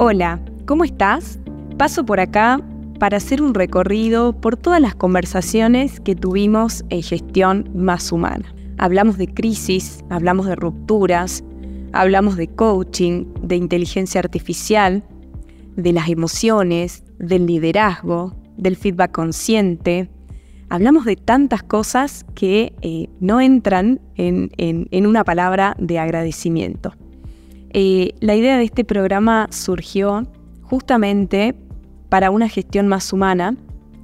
Hola, ¿cómo estás? Paso por acá para hacer un recorrido por todas las conversaciones que tuvimos en gestión más humana. Hablamos de crisis, hablamos de rupturas, hablamos de coaching, de inteligencia artificial, de las emociones, del liderazgo, del feedback consciente. Hablamos de tantas cosas que eh, no entran en una palabra de agradecimiento. Eh, la idea de este programa surgió justamente para una gestión más humana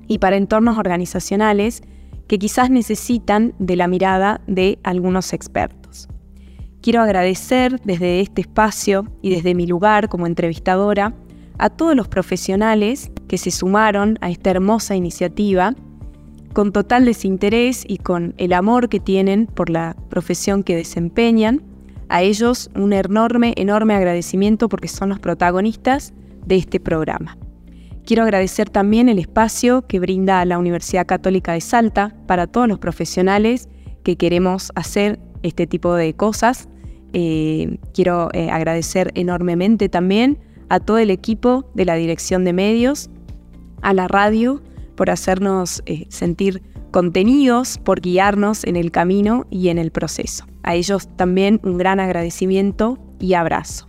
y para entornos organizacionales que quizás necesitan de la mirada de algunos expertos. Quiero agradecer desde este espacio y desde mi lugar como entrevistadora a todos los profesionales que se sumaron a esta hermosa iniciativa con total desinterés y con el amor que tienen por la profesión que desempeñan a ellos un enorme, enorme agradecimiento porque son los protagonistas de este programa. Quiero agradecer también el espacio que brinda la Universidad Católica de Salta para todos los profesionales que queremos hacer este tipo de cosas. Eh, quiero eh, agradecer enormemente también a todo el equipo de la Dirección de Medios, a la radio, por hacernos eh, sentir contenidos, por guiarnos en el camino y en el proceso. A ellos también un gran agradecimiento y abrazo.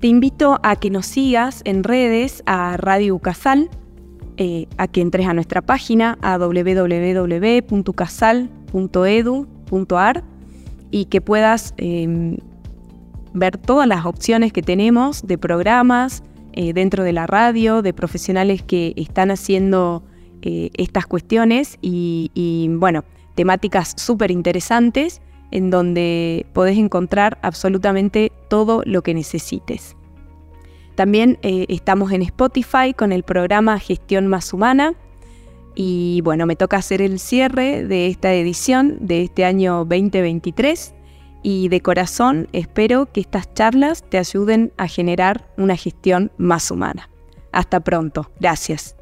Te invito a que nos sigas en redes a Radio Ucasal, eh, a que entres a nuestra página a www.ucasal.edu.ar y que puedas em, ver todas las opciones que tenemos de programas eh, dentro de la radio, de profesionales que están haciendo eh, estas cuestiones y, bueno, temáticas súper interesantes en donde podés encontrar absolutamente todo lo que necesites. También eh, estamos en Spotify con el programa Gestión Más Humana. Y bueno, me toca hacer el cierre de esta edición de este año 2023 y de corazón espero que estas charlas te ayuden a generar una gestión más humana. Hasta pronto. Gracias.